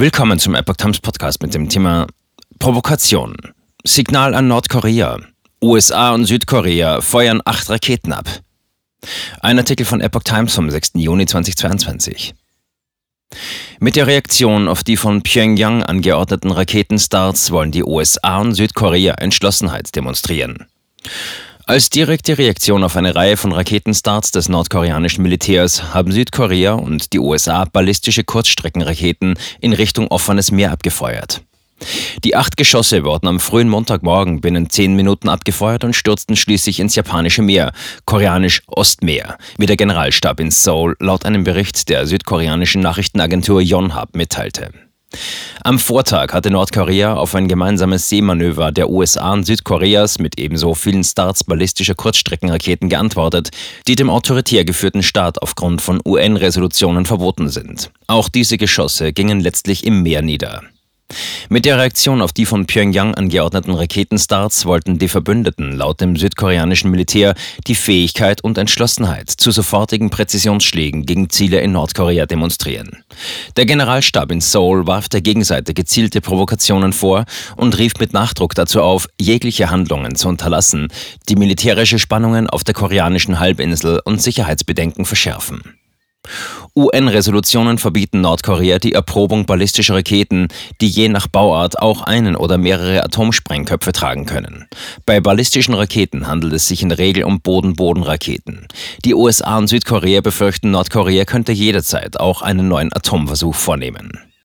Willkommen zum Epoch Times Podcast mit dem Thema Provokation. Signal an Nordkorea. USA und Südkorea feuern acht Raketen ab. Ein Artikel von Epoch Times vom 6. Juni 2022. Mit der Reaktion auf die von Pyongyang angeordneten Raketenstarts wollen die USA und Südkorea Entschlossenheit demonstrieren. Als direkte Reaktion auf eine Reihe von Raketenstarts des nordkoreanischen Militärs haben Südkorea und die USA ballistische Kurzstreckenraketen in Richtung offenes Meer abgefeuert. Die acht Geschosse wurden am frühen Montagmorgen binnen zehn Minuten abgefeuert und stürzten schließlich ins japanische Meer, koreanisch Ostmeer, wie der Generalstab in Seoul laut einem Bericht der südkoreanischen Nachrichtenagentur Yonhap mitteilte. Am Vortag hatte Nordkorea auf ein gemeinsames Seemanöver der USA und Südkoreas mit ebenso vielen Starts ballistischer Kurzstreckenraketen geantwortet, die dem autoritär geführten Staat aufgrund von UN-Resolutionen verboten sind. Auch diese Geschosse gingen letztlich im Meer nieder. Mit der Reaktion auf die von Pyongyang angeordneten Raketenstarts wollten die Verbündeten laut dem südkoreanischen Militär die Fähigkeit und Entschlossenheit zu sofortigen Präzisionsschlägen gegen Ziele in Nordkorea demonstrieren. Der Generalstab in Seoul warf der Gegenseite gezielte Provokationen vor und rief mit Nachdruck dazu auf, jegliche Handlungen zu unterlassen, die militärische Spannungen auf der koreanischen Halbinsel und Sicherheitsbedenken verschärfen. UN-Resolutionen verbieten Nordkorea die Erprobung ballistischer Raketen, die je nach Bauart auch einen oder mehrere Atomsprengköpfe tragen können. Bei ballistischen Raketen handelt es sich in der Regel um Boden-Boden-Raketen. Die USA und Südkorea befürchten, Nordkorea könnte jederzeit auch einen neuen Atomversuch vornehmen.